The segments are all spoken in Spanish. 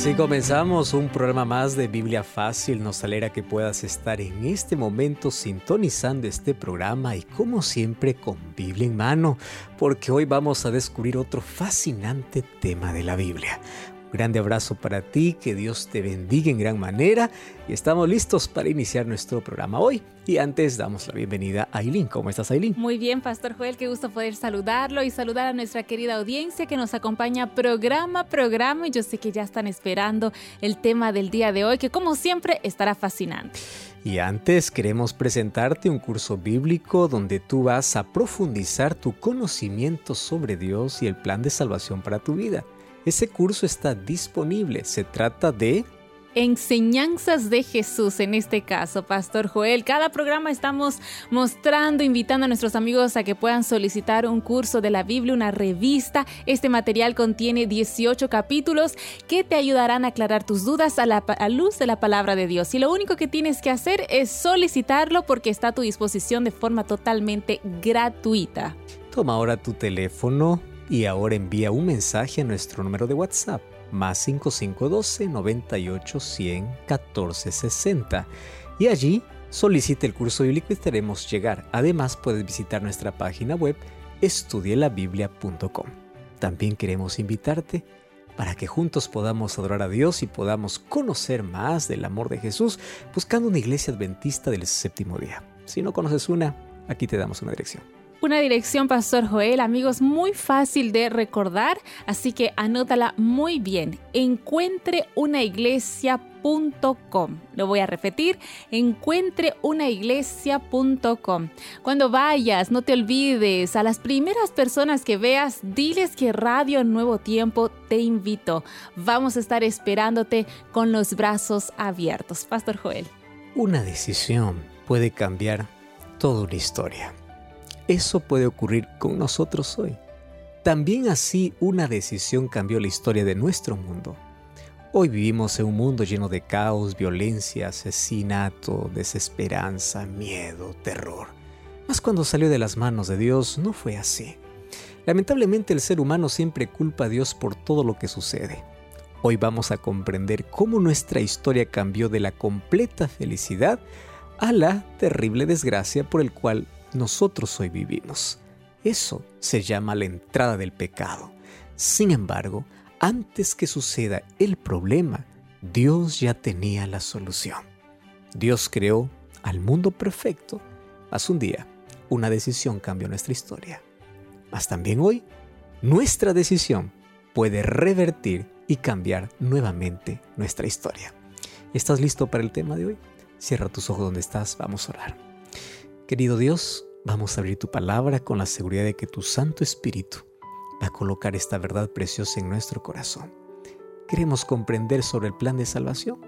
Así comenzamos un programa más de Biblia Fácil. Nos alegra que puedas estar en este momento sintonizando este programa y como siempre con Biblia en mano, porque hoy vamos a descubrir otro fascinante tema de la Biblia. Grande abrazo para ti, que Dios te bendiga en gran manera y estamos listos para iniciar nuestro programa hoy. Y antes damos la bienvenida a Aileen. ¿Cómo estás, Aileen? Muy bien, Pastor Joel, qué gusto poder saludarlo y saludar a nuestra querida audiencia que nos acompaña programa programa y yo sé que ya están esperando el tema del día de hoy, que como siempre estará fascinante. Y antes queremos presentarte un curso bíblico donde tú vas a profundizar tu conocimiento sobre Dios y el plan de salvación para tu vida. Ese curso está disponible. Se trata de enseñanzas de Jesús en este caso, Pastor Joel. Cada programa estamos mostrando, invitando a nuestros amigos a que puedan solicitar un curso de la Biblia, una revista. Este material contiene 18 capítulos que te ayudarán a aclarar tus dudas a la luz de la palabra de Dios. Y lo único que tienes que hacer es solicitarlo porque está a tu disposición de forma totalmente gratuita. Toma ahora tu teléfono y ahora envía un mensaje a nuestro número de WhatsApp más 5512 98 100 14 60 y allí solicite el curso bíblico y estaremos llegar. Además puedes visitar nuestra página web estudielabiblia.com. También queremos invitarte para que juntos podamos adorar a Dios y podamos conocer más del amor de Jesús buscando una iglesia adventista del séptimo día. Si no conoces una, aquí te damos una dirección. Una dirección, Pastor Joel, amigos, muy fácil de recordar, así que anótala muy bien. Encuentreunaiglesia.com. Lo voy a repetir, encuentreunaiglesia.com. Cuando vayas, no te olvides, a las primeras personas que veas, diles que Radio Nuevo Tiempo te invito. Vamos a estar esperándote con los brazos abiertos. Pastor Joel. Una decisión puede cambiar toda una historia. Eso puede ocurrir con nosotros hoy. También así una decisión cambió la historia de nuestro mundo. Hoy vivimos en un mundo lleno de caos, violencia, asesinato, desesperanza, miedo, terror. Mas cuando salió de las manos de Dios no fue así. Lamentablemente el ser humano siempre culpa a Dios por todo lo que sucede. Hoy vamos a comprender cómo nuestra historia cambió de la completa felicidad a la terrible desgracia por el cual nosotros hoy vivimos. Eso se llama la entrada del pecado. Sin embargo, antes que suceda el problema, Dios ya tenía la solución. Dios creó al mundo perfecto. Hace un día, una decisión cambió nuestra historia. Mas también hoy, nuestra decisión puede revertir y cambiar nuevamente nuestra historia. ¿Estás listo para el tema de hoy? Cierra tus ojos donde estás, vamos a orar. Querido Dios, vamos a abrir tu palabra con la seguridad de que tu Santo Espíritu va a colocar esta verdad preciosa en nuestro corazón. Queremos comprender sobre el plan de salvación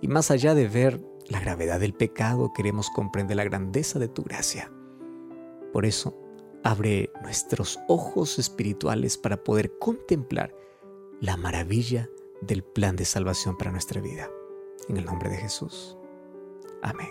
y más allá de ver la gravedad del pecado, queremos comprender la grandeza de tu gracia. Por eso, abre nuestros ojos espirituales para poder contemplar la maravilla del plan de salvación para nuestra vida. En el nombre de Jesús. Amén.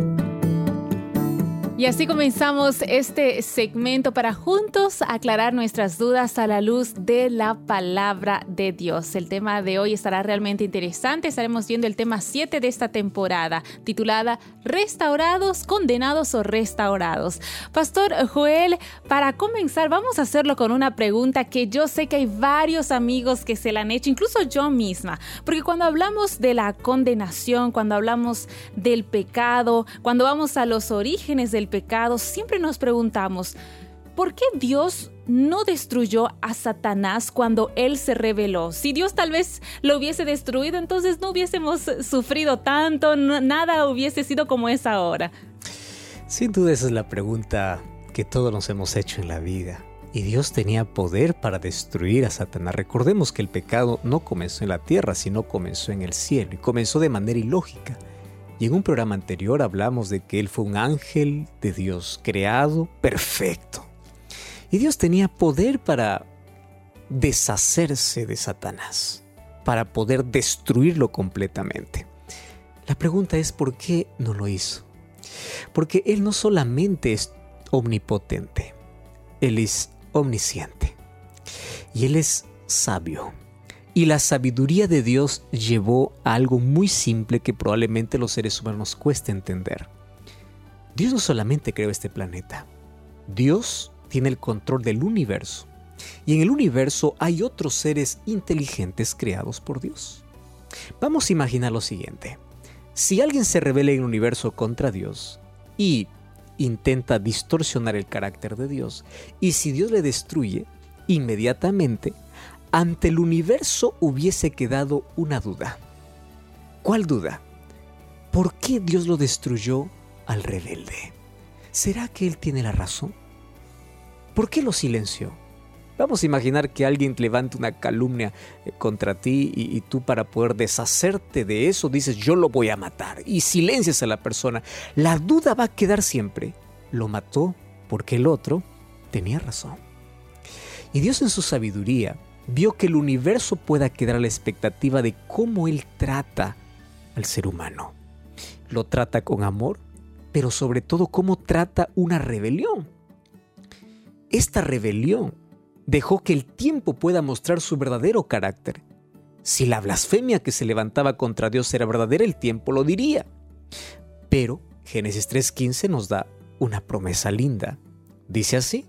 Y así comenzamos este segmento para juntos aclarar nuestras dudas a la luz de la palabra de Dios. El tema de hoy estará realmente interesante. Estaremos viendo el tema 7 de esta temporada, titulada Restaurados, condenados o restaurados. Pastor Joel, para comenzar vamos a hacerlo con una pregunta que yo sé que hay varios amigos que se la han hecho, incluso yo misma. Porque cuando hablamos de la condenación, cuando hablamos del pecado, cuando vamos a los orígenes del pecado, siempre nos preguntamos, ¿por qué Dios no destruyó a Satanás cuando él se rebeló? Si Dios tal vez lo hubiese destruido, entonces no hubiésemos sufrido tanto, nada hubiese sido como es ahora. Sin duda esa es la pregunta que todos nos hemos hecho en la vida. Y Dios tenía poder para destruir a Satanás. Recordemos que el pecado no comenzó en la tierra, sino comenzó en el cielo y comenzó de manera ilógica. Y en un programa anterior hablamos de que Él fue un ángel de Dios, creado perfecto. Y Dios tenía poder para deshacerse de Satanás, para poder destruirlo completamente. La pregunta es ¿por qué no lo hizo? Porque Él no solamente es omnipotente, Él es omnisciente y Él es sabio. Y la sabiduría de Dios llevó a algo muy simple que probablemente los seres humanos nos cueste entender. Dios no solamente creó este planeta, Dios tiene el control del universo. Y en el universo hay otros seres inteligentes creados por Dios. Vamos a imaginar lo siguiente. Si alguien se revela en el universo contra Dios y intenta distorsionar el carácter de Dios, y si Dios le destruye, inmediatamente ante el universo hubiese quedado una duda. ¿Cuál duda? ¿Por qué Dios lo destruyó al rebelde? ¿Será que Él tiene la razón? ¿Por qué lo silenció? Vamos a imaginar que alguien levante una calumnia eh, contra ti y, tú para poder deshacerte de eso dices yo lo voy a matar y silencias a la persona. La duda va a quedar siempre. Lo mató porque el otro tenía razón. Y Dios en su sabiduría vio que el universo pueda quedar a la expectativa de cómo Él trata al ser humano. Lo trata con amor, pero sobre todo cómo trata una rebelión. Esta rebelión dejó que el tiempo pueda mostrar su verdadero carácter. Si la blasfemia que se levantaba contra Dios era verdadera, el tiempo lo diría. Pero Génesis 3.15 nos da una promesa linda. Dice así,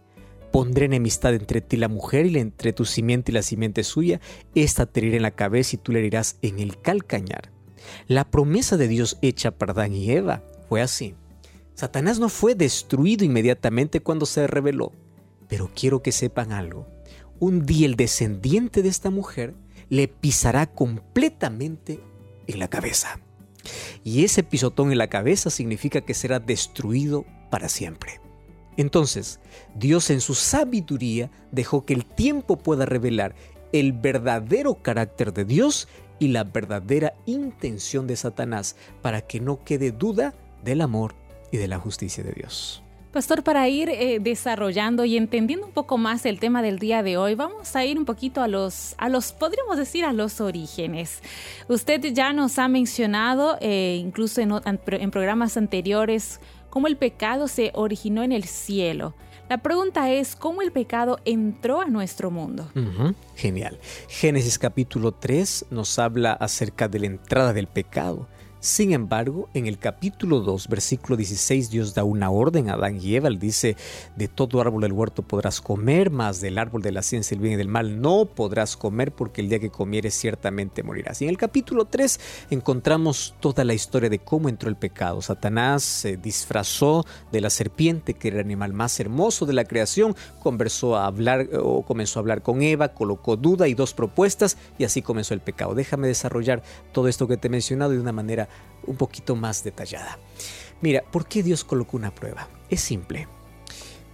pondré enemistad entre ti la mujer y entre tu simiente y la simiente suya, esta te herirá en la cabeza y tú le herirás en el calcañar. La promesa de Dios hecha para Adán y Eva fue así. Satanás no fue destruido inmediatamente cuando se rebeló, pero quiero que sepan algo un día el descendiente de esta mujer le pisará completamente en la cabeza. Y ese pisotón en la cabeza significa que será destruido para siempre. Entonces, Dios en su sabiduría dejó que el tiempo pueda revelar el verdadero carácter de Dios y la verdadera intención de Satanás para que no quede duda del amor y de la justicia de Dios. Pastor, para ir eh, desarrollando y entendiendo un poco más el tema del día de hoy, vamos a ir un poquito a los, a los podríamos decir, a los orígenes. Usted ya nos ha mencionado, eh, incluso en, programas anteriores, cómo el pecado se originó en el cielo. La pregunta es, ¿cómo el pecado entró a nuestro mundo? Genial. Génesis capítulo 3 nos habla acerca de la entrada del pecado. Sin embargo, en el capítulo 2, versículo 16, Dios da una orden a Adán y Eva. dice, de todo árbol del huerto podrás comer, mas del árbol de la ciencia del bien y del mal no podrás comer, porque el día que comieres ciertamente morirás. Y en el capítulo 3 encontramos toda la historia de cómo entró el pecado. Satanás se disfrazó de la serpiente, que era el animal más hermoso de la creación, conversó a hablar o comenzó a hablar con Eva, colocó duda y dos propuestas, y así comenzó el pecado. Déjame desarrollar todo esto que te he mencionado de una manera un poquito más detallada. Mira, ¿por qué Dios colocó una prueba? Es simple.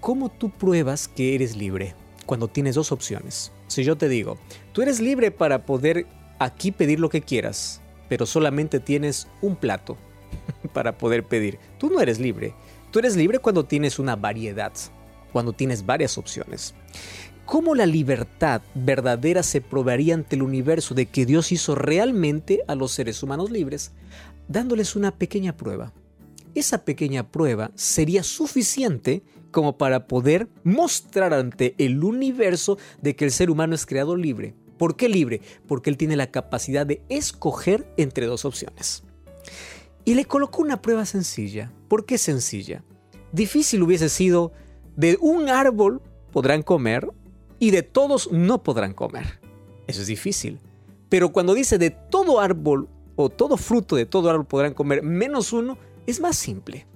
¿Cómo tú pruebas que eres libre cuando tienes dos opciones? Si yo te digo, tú eres libre para poder aquí pedir lo que quieras, pero solamente tienes un plato para poder pedir. Tú no eres libre. Tú eres libre cuando tienes una variedad, cuando tienes varias opciones. ¿Cómo la libertad verdadera se probaría ante el universo de que Dios hizo realmente a los seres humanos libres? Dándoles una pequeña prueba. Esa pequeña prueba sería suficiente como para poder mostrar ante el universo de que el ser humano es creado libre. ¿Por qué libre? Porque él tiene la capacidad de escoger entre dos opciones. Y le colocó una prueba sencilla. ¿Por qué sencilla? Difícil hubiese sido de un árbol podrán comer y de todos no podrán comer. Eso es difícil. Pero cuando dice de todo árbol o todo fruto de todo árbol podrán comer menos uno, es más simple.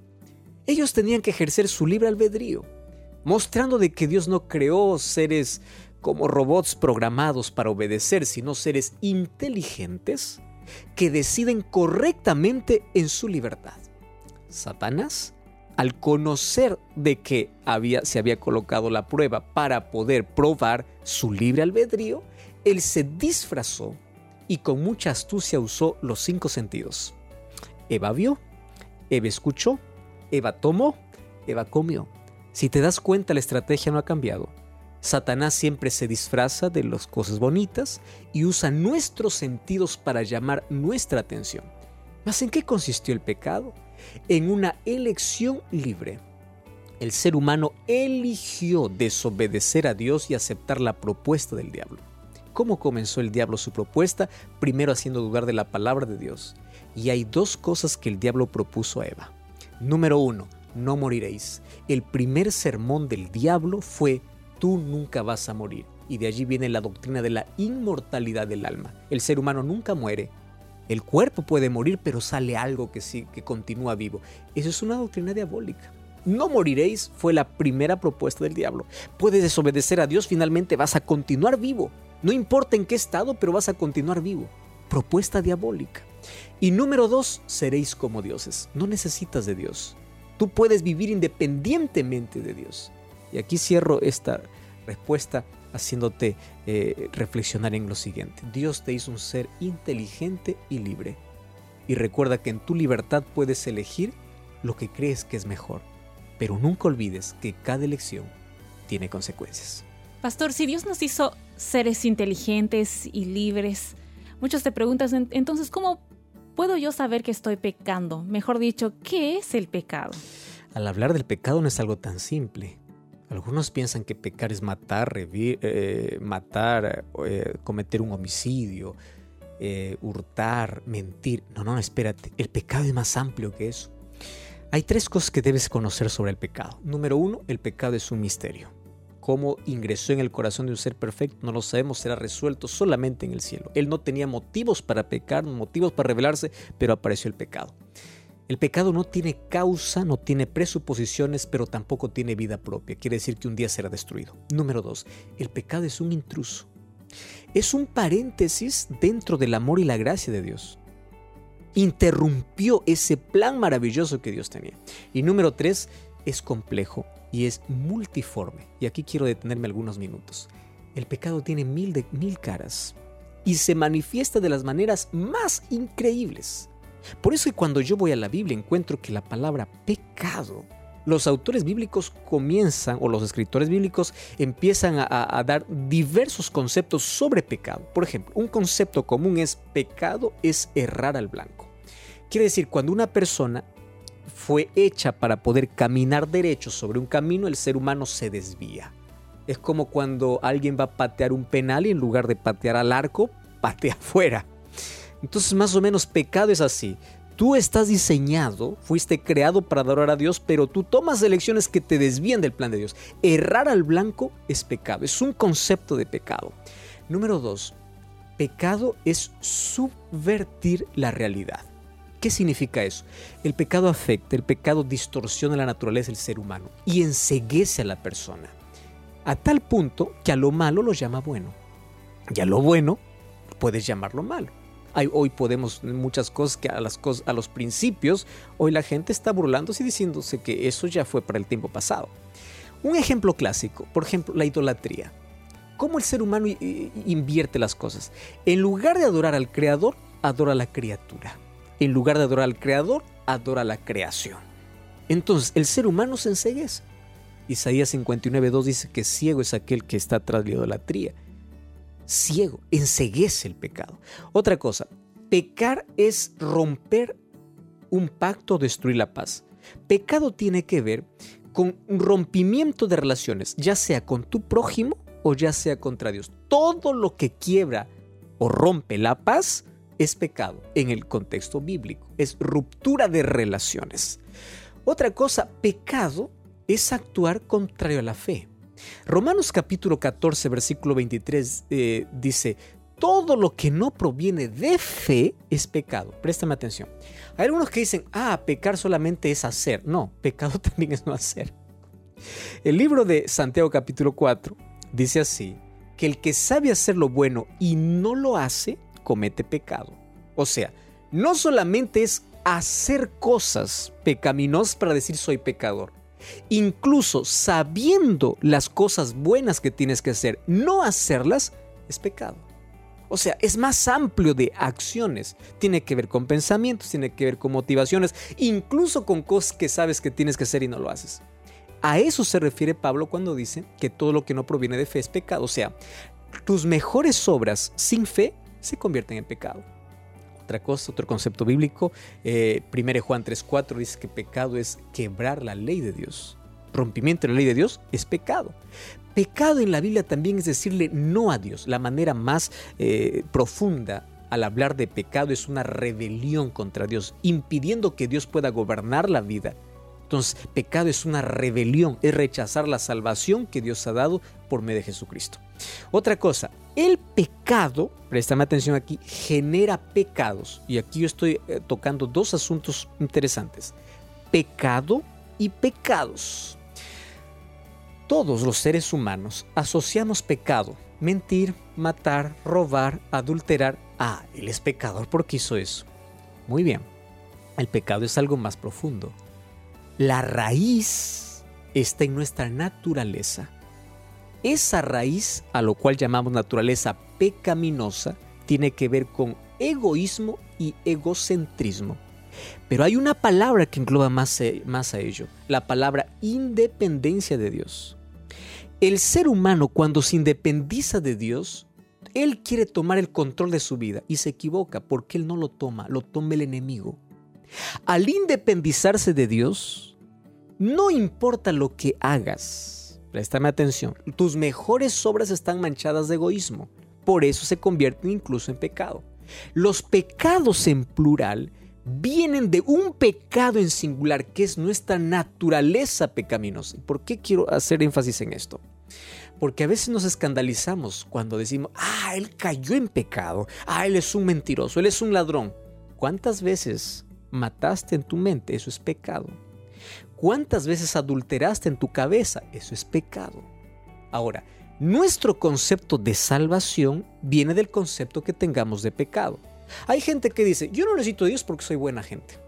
Ellos tenían que ejercer su libre albedrío, mostrando de que Dios no creó seres como robots programados para obedecer, sino seres inteligentes que deciden correctamente en su libertad. Satanás al conocer de que había, se había colocado la prueba para poder probar su libre albedrío, él se disfrazó y con mucha astucia usó los cinco sentidos. Eva vio, Eva escuchó, Eva tomó, Eva comió. Si te das cuenta, la estrategia no ha cambiado. Satanás siempre se disfraza de las cosas bonitas y usa nuestros sentidos para llamar nuestra atención. ¿Mas en qué consistió el pecado? En una elección libre. El ser humano eligió desobedecer a Dios y aceptar la propuesta del diablo. ¿Cómo comenzó el diablo su propuesta? Primero haciendo dudar de la palabra de Dios. Y hay dos cosas que el diablo propuso a Eva. Número uno, no moriréis. El primer sermón del diablo fue tú nunca vas a morir. Y de allí viene la doctrina de la inmortalidad del alma. El ser humano nunca muere. El cuerpo puede morir, pero sale algo que sí, que continúa vivo. Eso es una doctrina diabólica. No moriréis fue la primera propuesta del diablo. Puedes desobedecer a Dios, finalmente vas a continuar vivo. No importa en qué estado, pero vas a continuar vivo. Propuesta diabólica. Y número dos, seréis como dioses. No necesitas de Dios. Tú puedes vivir independientemente de Dios. Y aquí cierro esta respuesta haciéndote eh, reflexionar en lo siguiente. Dios te hizo un ser inteligente y libre. Y recuerda que en tu libertad puedes elegir lo que crees que es mejor. Pero nunca olvides que cada elección tiene consecuencias. Pastor, si Dios nos hizo seres inteligentes y libres, muchos te preguntan entonces, ¿cómo puedo yo saber que estoy pecando? Mejor dicho, ¿qué es el pecado? Al hablar del pecado no es algo tan simple. Algunos piensan que pecar es matar, eh, matar, eh, cometer un homicidio, eh, hurtar, mentir. No, no, espérate. El pecado es más amplio que eso. Hay tres cosas que debes conocer sobre el pecado. Número uno, el pecado es un misterio. Cómo ingresó en el corazón de un ser perfecto, no lo sabemos, será resuelto solamente en el cielo. Él no tenía motivos para pecar, motivos para rebelarse, pero apareció el pecado. El pecado no tiene causa, no tiene presuposiciones, pero tampoco tiene vida propia. Quiere decir que un día será destruido. Número dos, el pecado es un intruso. Es un paréntesis dentro del amor y la gracia de Dios. Interrumpió ese plan maravilloso que Dios tenía. Y número tres, es complejo y es multiforme. Y aquí quiero detenerme algunos minutos. El pecado tiene mil, de, mil caras y se manifiesta de las maneras más increíbles. Por eso cuando yo voy a la Biblia encuentro que la palabra pecado, los autores bíblicos comienzan, o los escritores bíblicos empiezan a, a dar diversos conceptos sobre pecado. Por ejemplo, un concepto común es pecado es errar al blanco. Quiere decir, cuando una persona fue hecha para poder caminar derecho sobre un camino, el ser humano se desvía. Es como cuando alguien va a patear un penal y en lugar de patear al arco, patea afuera. Entonces más o menos pecado es así. Tú estás diseñado, fuiste creado para adorar a Dios, pero tú tomas elecciones que te desvían del plan de Dios. Errar al blanco es pecado, es un concepto de pecado. Número dos, pecado es subvertir la realidad. ¿Qué significa eso? El pecado afecta, el pecado distorsiona la naturaleza del ser humano y enseguece a la persona. A tal punto que a lo malo lo llama bueno. Y a lo bueno puedes llamarlo malo hoy podemos muchas cosas que a, las cosas, a los principios, hoy la gente está burlándose y diciéndose que eso ya fue para el tiempo pasado. Un ejemplo clásico, por ejemplo, la idolatría. ¿Cómo el ser humano invierte las cosas? En lugar de adorar al creador, adora a la criatura. En lugar de adorar al creador, adora la creación. Entonces, el ser humano se enseguece. Isaías 59.2 dice que ciego es aquel que está tras la idolatría ciego, enseguece el pecado. Otra cosa, pecar es romper un pacto destruir la paz. Pecado tiene que ver con un rompimiento de relaciones, ya sea con tu prójimo o ya sea contra Dios. Todo lo que quiebra o rompe la paz es pecado en el contexto bíblico, es ruptura de relaciones. Otra cosa, pecado es actuar contrario a la fe. Romanos capítulo 14, versículo 23 eh, dice, todo lo que no proviene de fe es pecado. Préstame atención. Hay algunos que dicen, ah, pecar solamente es hacer. No, pecado también es no hacer. El libro de Santiago capítulo 4 dice así, que el que sabe hacer lo bueno y no lo hace, comete pecado. O sea, no solamente es hacer cosas pecaminosas para decir soy pecador. Incluso sabiendo las cosas buenas que tienes que hacer, no hacerlas es pecado. O sea, es más amplio de acciones. Tiene que ver con pensamientos, tiene que ver con motivaciones, incluso con cosas que sabes que tienes que hacer y no lo haces. A eso se refiere Pablo cuando dice que todo lo que no proviene de fe es pecado. O sea, tus mejores obras sin fe se convierten en pecado. Otra cosa, otro concepto bíblico, eh, 1 Juan 3.4 dice que pecado es quebrar la ley de Dios. Rompimiento de la ley de Dios es pecado. Pecado en la Biblia también es decirle no a Dios. La manera más eh, profunda al hablar de pecado es una rebelión contra Dios, impidiendo que Dios pueda gobernar la vida. Entonces, pecado es una rebelión, es rechazar la salvación que Dios ha dado por medio de Jesucristo. Otra cosa, el pecado, préstame atención aquí, genera pecados. Y aquí yo estoy eh, tocando dos asuntos interesantes. Pecado y pecados. Todos los seres humanos asociamos pecado, mentir, matar, robar, adulterar. Ah, él es pecador porque hizo eso. Muy bien, el pecado es algo más profundo. La raíz está en nuestra naturaleza. Esa raíz, a lo cual llamamos naturaleza pecaminosa, tiene que ver con egoísmo y egocentrismo. Pero hay una palabra que engloba más, eh, más a ello, la palabra independencia de Dios. El ser humano cuando se independiza de Dios, él quiere tomar el control de su vida y se equivoca porque él no lo toma, lo toma el enemigo. Al independizarse de Dios, no importa lo que hagas, préstame atención, tus mejores obras están manchadas de egoísmo, por eso se convierten incluso en pecado. Los pecados en plural vienen de un pecado en singular que es nuestra naturaleza pecaminosa. ¿Por qué quiero hacer énfasis en esto? Porque a veces nos escandalizamos cuando decimos, ah, él cayó en pecado, ah, él es un mentiroso, él es un ladrón. ¿Cuántas veces mataste en tu mente? Eso es pecado. ¿Cuántas veces adulteraste en tu cabeza? Eso es pecado. Ahora, nuestro concepto de salvación viene del concepto que tengamos de pecado. Hay gente que dice, yo no necesito a Dios porque soy buena gente.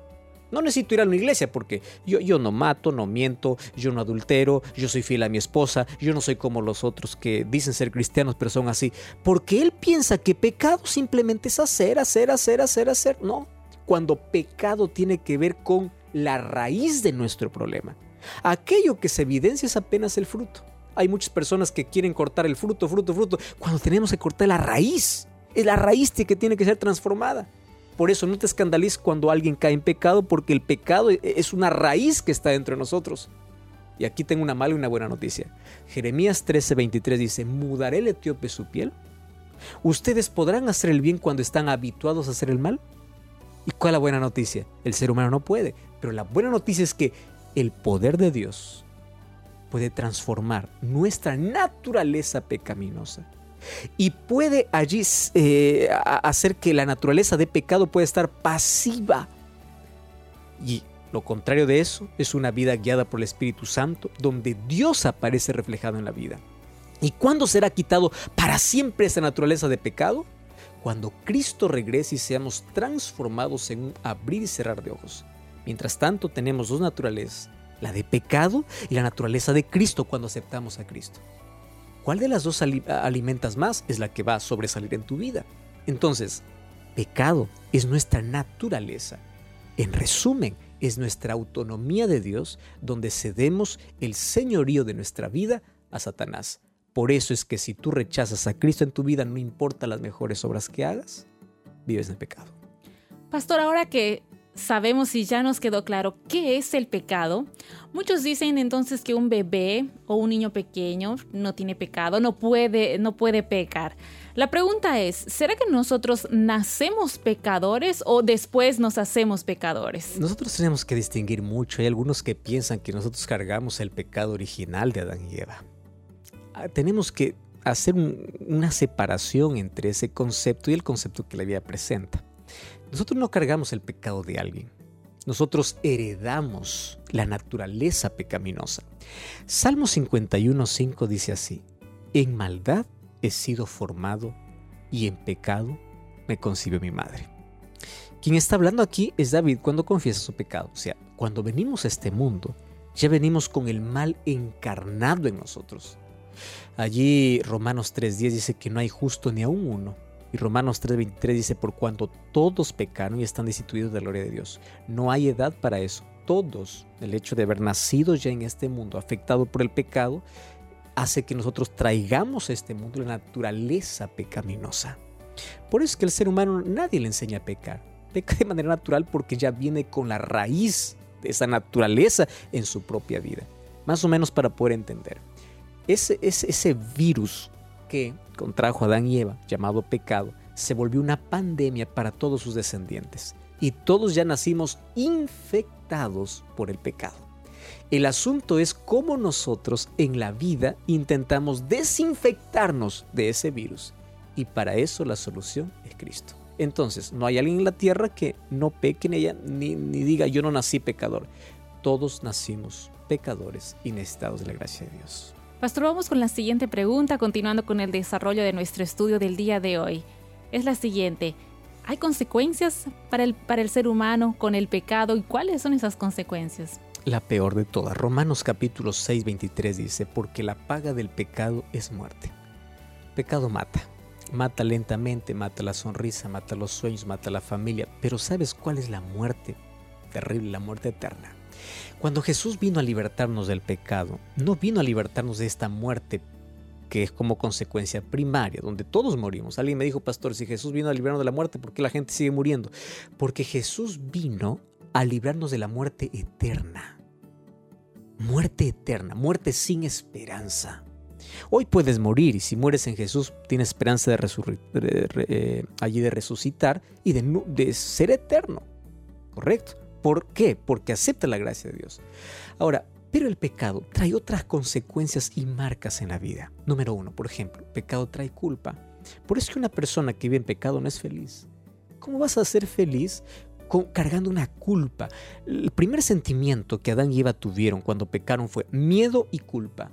No necesito ir a una iglesia porque yo, yo no mato, no miento, yo no adultero, yo soy fiel a mi esposa, yo no soy como los otros que dicen ser cristianos pero son así. Porque él piensa que pecado simplemente es hacer, hacer, hacer, hacer, hacer. No, cuando pecado tiene que ver con la raíz de nuestro problema. Aquello que se evidencia es apenas el fruto. Hay muchas personas que quieren cortar el fruto, fruto, fruto, cuando tenemos que cortar la raíz. Es la raíz que tiene que ser transformada. Por eso no te escandalices cuando alguien cae en pecado, porque el pecado e-, es una raíz que está dentro de nosotros. Y aquí tengo una mala y una buena noticia. Jeremías 13:23 dice, ¿mudaré el etíope su piel? ¿Ustedes podrán hacer el bien cuando están habituados a hacer el mal? ¿Y cuál es la buena noticia? El ser humano no puede. Pero la buena noticia es que el poder de Dios puede transformar nuestra naturaleza pecaminosa y puede allí eh, hacer que la naturaleza de pecado pueda estar pasiva. Y lo contrario de eso es una vida guiada por el Espíritu Santo, donde Dios aparece reflejado en la vida. ¿Y cuándo será quitado para siempre esa naturaleza de pecado? Cuando Cristo regrese y seamos transformados en un abrir y cerrar de ojos. Mientras tanto tenemos dos naturalezas, la de pecado y la naturaleza de Cristo cuando aceptamos a Cristo. ¿Cuál de las dos alimentas más es la que va a sobresalir en tu vida? Entonces, pecado es nuestra naturaleza. En resumen, es nuestra autonomía de Dios donde cedemos el señorío de nuestra vida a Satanás. Por eso es que si tú rechazas a Cristo en tu vida, no importa las mejores obras que hagas, vives en pecado. Pastor, ahora que sabemos y ya nos quedó claro qué es el pecado, muchos dicen entonces que un bebé o un niño pequeño no tiene pecado, no puede, no puede pecar. La pregunta es, ¿será que nosotros nacemos pecadores o después nos hacemos pecadores? Nosotros tenemos que distinguir mucho. Hay algunos que piensan que nosotros cargamos el pecado original de Adán y Eva. Tenemos que hacer una separación entre ese concepto y el concepto que la Biblia presenta. Nosotros no cargamos el pecado de alguien. Nosotros heredamos la naturaleza pecaminosa. Salmo 51.5 dice así, en maldad he sido formado y en pecado me concibió mi madre. Quien está hablando aquí es David cuando confiesa su pecado. O sea, cuando venimos a este mundo, ya venimos con el mal encarnado en nosotros. Allí Romanos 3.10 dice que no hay justo ni aún uno. Y Romanos 3.23 dice, por cuanto todos pecaron y están destituidos de la gloria de Dios. No hay edad para eso. Todos, el hecho de haber nacido ya en este mundo, afectado por el pecado, hace que nosotros traigamos a este mundo la naturaleza pecaminosa. Por eso es que el ser humano nadie le enseña a pecar. Peca de manera natural porque ya viene con la raíz de esa naturaleza en su propia vida. Más o menos para poder entender. Ese, ese, ese virus que contrajo Adán y Eva, llamado pecado, se volvió una pandemia para todos sus descendientes. Y todos ya nacimos infectados por el pecado. El asunto es cómo nosotros en la vida intentamos desinfectarnos de ese virus. Y para eso la solución es Cristo. Entonces, no hay alguien en la tierra que no peque en ella ni, ni diga yo no nací pecador. Todos nacimos pecadores y necesitados de la gracia de Dios. Pastor, vamos con la siguiente pregunta, continuando con el desarrollo de nuestro estudio del día de hoy. Es la siguiente. ¿Hay consecuencias para el, para el ser humano con el pecado y cuáles son esas consecuencias? La peor de todas. Romanos capítulo 6, 23 dice, porque la paga del pecado es muerte. Pecado mata. Mata lentamente, mata la sonrisa, mata los sueños, mata la familia. Pero ¿sabes cuál es la muerte terrible, la muerte eterna? Cuando Jesús vino a libertarnos del pecado, no vino a libertarnos de esta muerte que es como consecuencia primaria, donde todos morimos. Alguien me dijo, pastor, si Jesús vino a librarnos de la muerte, ¿por qué la gente sigue muriendo? Porque Jesús vino a librarnos de la muerte eterna. Muerte eterna, muerte sin esperanza. Hoy puedes morir y si mueres en Jesús tienes esperanza de, eh, allí de resucitar y de, de ser eterno. ¿Correcto? ¿Por qué? Porque acepta la gracia de Dios. Ahora, pero el pecado trae otras consecuencias y marcas en la vida. Número uno, por ejemplo, pecado trae culpa. Por eso que una persona que vive en pecado no es feliz. ¿Cómo vas a ser feliz cargando una culpa? El primer sentimiento que Adán y Eva tuvieron cuando pecaron fue miedo y culpa.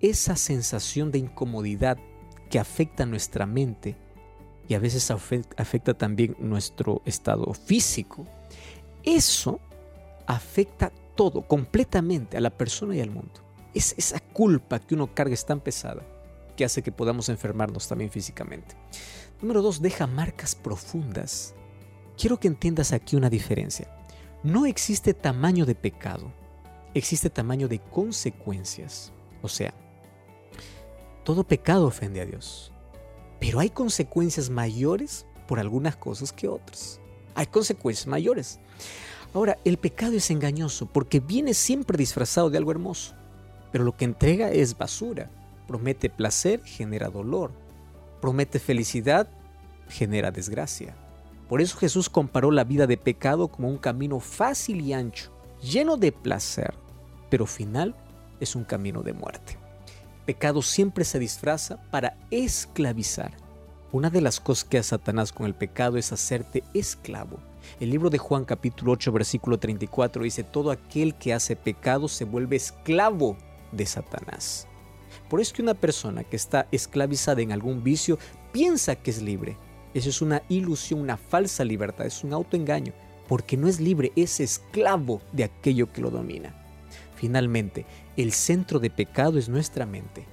Esa sensación de incomodidad que afecta nuestra mente y a veces afecta también nuestro estado físico eso afecta todo, completamente a la persona y al mundo. Es esa culpa que uno carga es tan pesada que hace que podamos enfermarnos también físicamente. Número dos, deja marcas profundas. Quiero que entiendas aquí una diferencia. No existe tamaño de pecado, existe tamaño de consecuencias. O sea, todo pecado ofende a Dios, pero hay consecuencias mayores por algunas cosas que otras. Hay consecuencias mayores. Ahora, el pecado es engañoso porque viene siempre disfrazado de algo hermoso, pero lo que entrega es basura. Promete placer, genera dolor. Promete felicidad, genera desgracia. Por eso Jesús comparó la vida de pecado como un camino fácil y ancho, lleno de placer, pero final es un camino de muerte. pecado siempre se disfraza para esclavizar. Una de las cosas que hace Satanás con el pecado es hacerte esclavo el libro de Juan capítulo 8 versículo 34 dice, todo aquel que hace pecado se vuelve esclavo de Satanás. Por eso que una persona que está esclavizada en algún vicio piensa que es libre. Eso es una ilusión, una falsa libertad, es un autoengaño, porque no es libre, es esclavo de aquello que lo domina. Finalmente, el centro de pecado es nuestra mente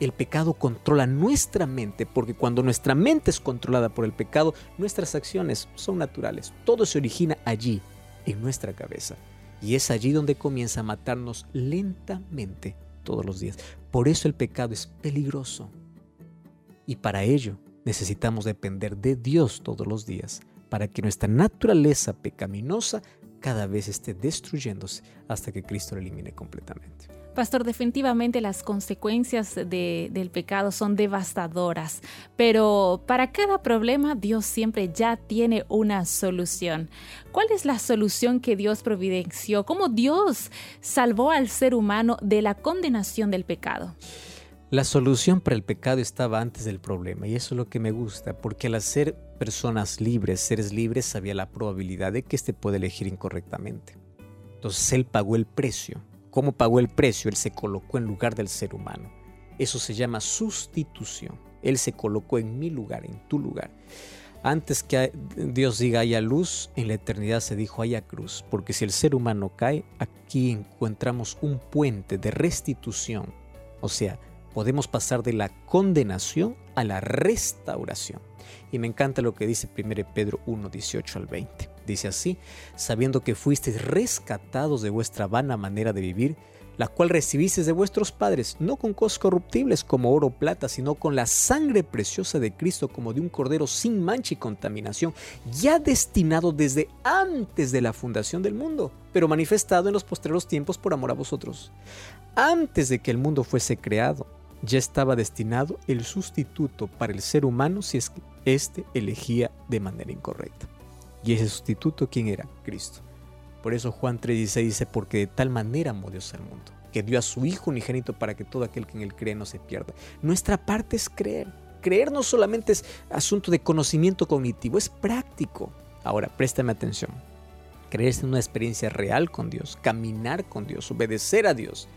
el pecado controla nuestra mente, porque cuando nuestra mente es controlada por el pecado, nuestras acciones son naturales. Todo se origina allí, en nuestra cabeza. Y es allí donde comienza a matarnos lentamente todos los días. Por eso el pecado es peligroso. Y para ello necesitamos depender de Dios todos los días, para que nuestra naturaleza pecaminosa cada vez esté destruyéndose hasta que Cristo lo elimine completamente. Pastor, definitivamente las consecuencias del pecado son devastadoras, pero para cada problema Dios siempre ya tiene una solución. ¿Cuál es la solución que Dios providenció? ¿Cómo Dios salvó al ser humano de la condenación del pecado? La solución para el pecado estaba antes del problema y eso es lo que me gusta, porque al ser personas libres, seres libres, había la probabilidad de que éste pueda elegir incorrectamente. Entonces Él pagó el precio ¿Cómo pagó el precio? Él se colocó en lugar del ser humano. Eso se llama sustitución. Él se colocó en mi lugar, en tu lugar. Antes que Dios diga haya luz, en la eternidad se dijo haya cruz, porque si el ser humano cae, aquí encontramos un puente de restitución. O sea, podemos pasar de la condenación a la restauración. Y me encanta lo que dice 1 Pedro 1, 18 al 20. Dice así, sabiendo que fuisteis rescatados de vuestra vana manera de vivir, la cual recibisteis de vuestros padres, no con cosas corruptibles como oro o plata, sino con la sangre preciosa de Cristo como de un cordero sin mancha y contaminación, ya destinado desde antes de la fundación del mundo, pero manifestado en los postreros tiempos por amor a vosotros. Antes de que el mundo fuese creado, ya estaba destinado el sustituto para el ser humano si es que éste elegía de manera incorrecta. ¿Y ese sustituto quién era? Cristo. Por eso Juan 3:16 dice, porque de tal manera amó Dios al mundo, que dio a su Hijo unigénito para que todo aquel que en él cree no se pierda. Nuestra parte es creer. Creer no solamente es asunto de conocimiento cognitivo, es práctico. Ahora, préstame atención. Creer es una experiencia real con Dios, caminar con Dios, obedecer a Dios.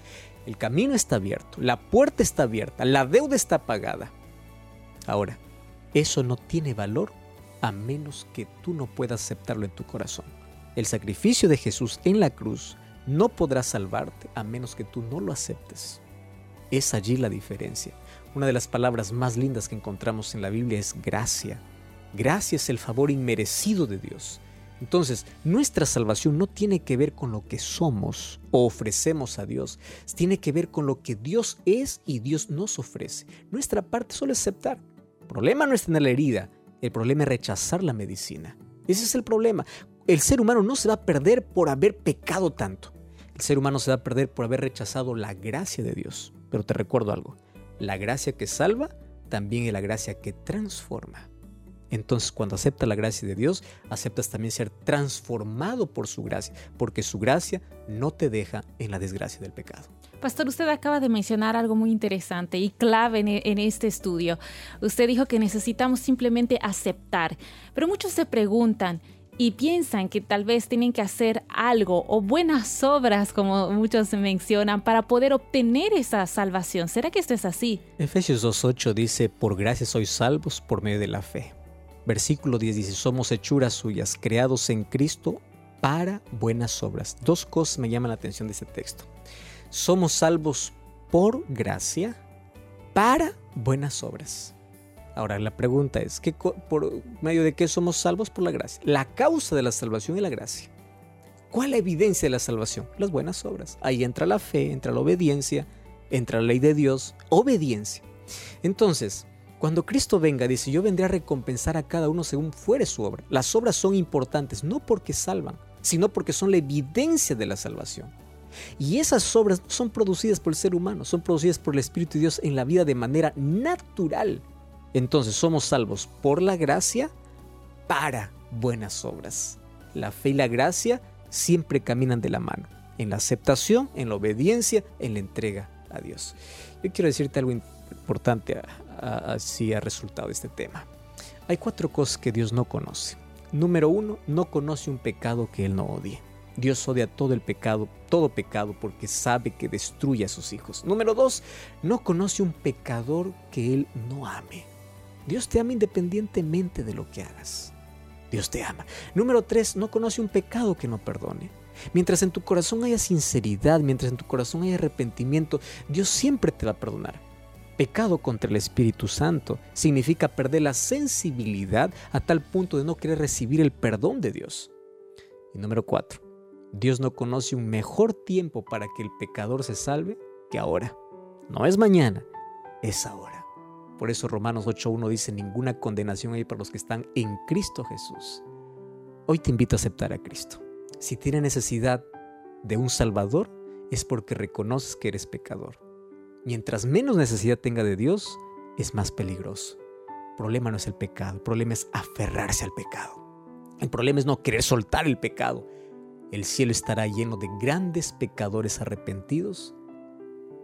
El camino está abierto, la puerta está abierta, la deuda está pagada. Ahora, eso no tiene valor a menos que tú no puedas aceptarlo en tu corazón. El sacrificio de Jesús en la cruz no podrá salvarte a menos que tú no lo aceptes. Es allí la diferencia. Una de las palabras más lindas que encontramos en la Biblia es gracia. Gracia es el favor inmerecido de Dios. Entonces, nuestra salvación no tiene que ver con lo que somos o ofrecemos a Dios, tiene que ver con lo que Dios es y Dios nos ofrece. Nuestra parte solo es aceptar. El problema no es tener la herida, el problema es rechazar la medicina. Ese es el problema el ser humano no se va a perder por haber pecado tanto. El ser humano se va a perder por haber rechazado la gracia de Dios. Pero te recuerdo algo, la gracia que salva también es la gracia que transforma. Entonces cuando aceptas la gracia de Dios, aceptas también ser transformado por su gracia, porque su gracia no te deja en la desgracia del pecado. Pastor, usted acaba de mencionar algo muy interesante y clave en, en, este estudio. Usted dijo que necesitamos simplemente aceptar, pero muchos se preguntan, y piensan que tal vez tienen que hacer algo o buenas obras, como muchos mencionan, para poder obtener esa salvación. ¿Será que esto es así? Efesios 2.8 dice, por gracia sois salvos por medio de la fe. Versículo 10 dice, somos hechuras suyas, creados en Cristo para buenas obras. Dos cosas me llaman la atención de este texto. Somos salvos por gracia para buenas obras. Ahora la pregunta es, ¿qué, ¿por medio de qué somos salvos? Por la gracia. La causa de la salvación es la gracia. ¿Cuál es la evidencia de la salvación? Las buenas obras. Ahí entra la fe, entra la obediencia, entra la ley de Dios, obediencia. Entonces, cuando Cristo venga, dice, yo vendré a recompensar a cada uno según fuere su obra. Las obras son importantes, no porque salvan, sino porque son la evidencia de la salvación. Y esas obras son producidas por el ser humano, son producidas por el Espíritu de Dios en la vida de manera natural. Entonces somos salvos por la gracia para buenas obras. La fe y la gracia siempre caminan de la mano, en la aceptación, en la obediencia, en la entrega a Dios. Yo quiero decirte algo importante así ha resultado este tema. Hay cuatro cosas que Dios no conoce. Número uno, no conoce un pecado que Él no odie. Dios odia todo el pecado, todo pecado, porque sabe que destruye a sus hijos. Número dos, no conoce un pecador que Él no ame. Dios te ama independientemente de lo que hagas. Dios te ama. Número tres, no conoce un pecado que no perdone. Mientras en tu corazón haya sinceridad, mientras en tu corazón haya arrepentimiento, Dios siempre te va a perdonar. Pecado contra el Espíritu Santo significa perder la sensibilidad a tal punto de no querer recibir el perdón de Dios. Y número cuatro, Dios no conoce un mejor tiempo para que el pecador se salve que ahora. No es mañana, es ahora. Por eso Romanos 8.1 dice, ninguna condenación hay para los que están en Cristo Jesús. Hoy te invito a aceptar a Cristo. Si tienes necesidad de un Salvador, es porque reconoces que eres pecador. Mientras menos necesidad tenga de Dios, es más peligroso. El problema no es el pecado, el problema es aferrarse al pecado. El problema es no querer soltar el pecado. El cielo estará lleno de grandes pecadores arrepentidos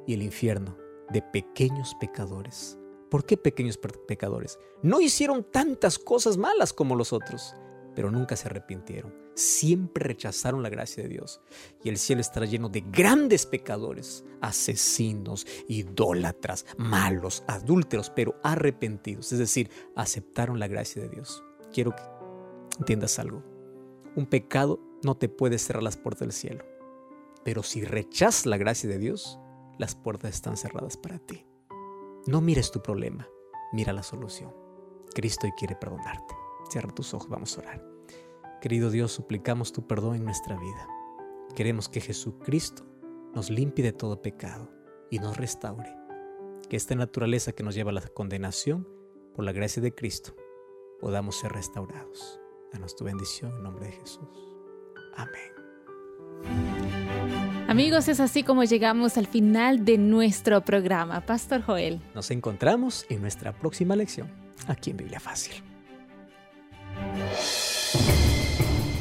y el infierno de pequeños pecadores ¿Por qué pequeños pecadores? No hicieron tantas cosas malas como los otros, pero nunca se arrepintieron. Siempre rechazaron la gracia de Dios. Y el cielo estará lleno de grandes pecadores, asesinos, idólatras, malos, adúlteros, pero arrepentidos. Es decir, aceptaron la gracia de Dios. quiero que entiendas algo. Un pecado no te puede cerrar las puertas del cielo. Pero si rechazas la gracia de Dios, las puertas están cerradas para ti. No mires tu problema, mira la solución. Cristo quiere perdonarte. Cierra tus ojos, vamos a orar. Querido Dios, suplicamos tu perdón en nuestra vida. Queremos que Jesucristo nos limpie de todo pecado y nos restaure. Que esta naturaleza que nos lleva a la condenación, por la gracia de Cristo, podamos ser restaurados. Danos tu bendición en nombre de Jesús. Amén. Amigos, es así como llegamos al final de nuestro programa. Pastor Joel. Nos encontramos en nuestra próxima lección, aquí en Biblia Fácil.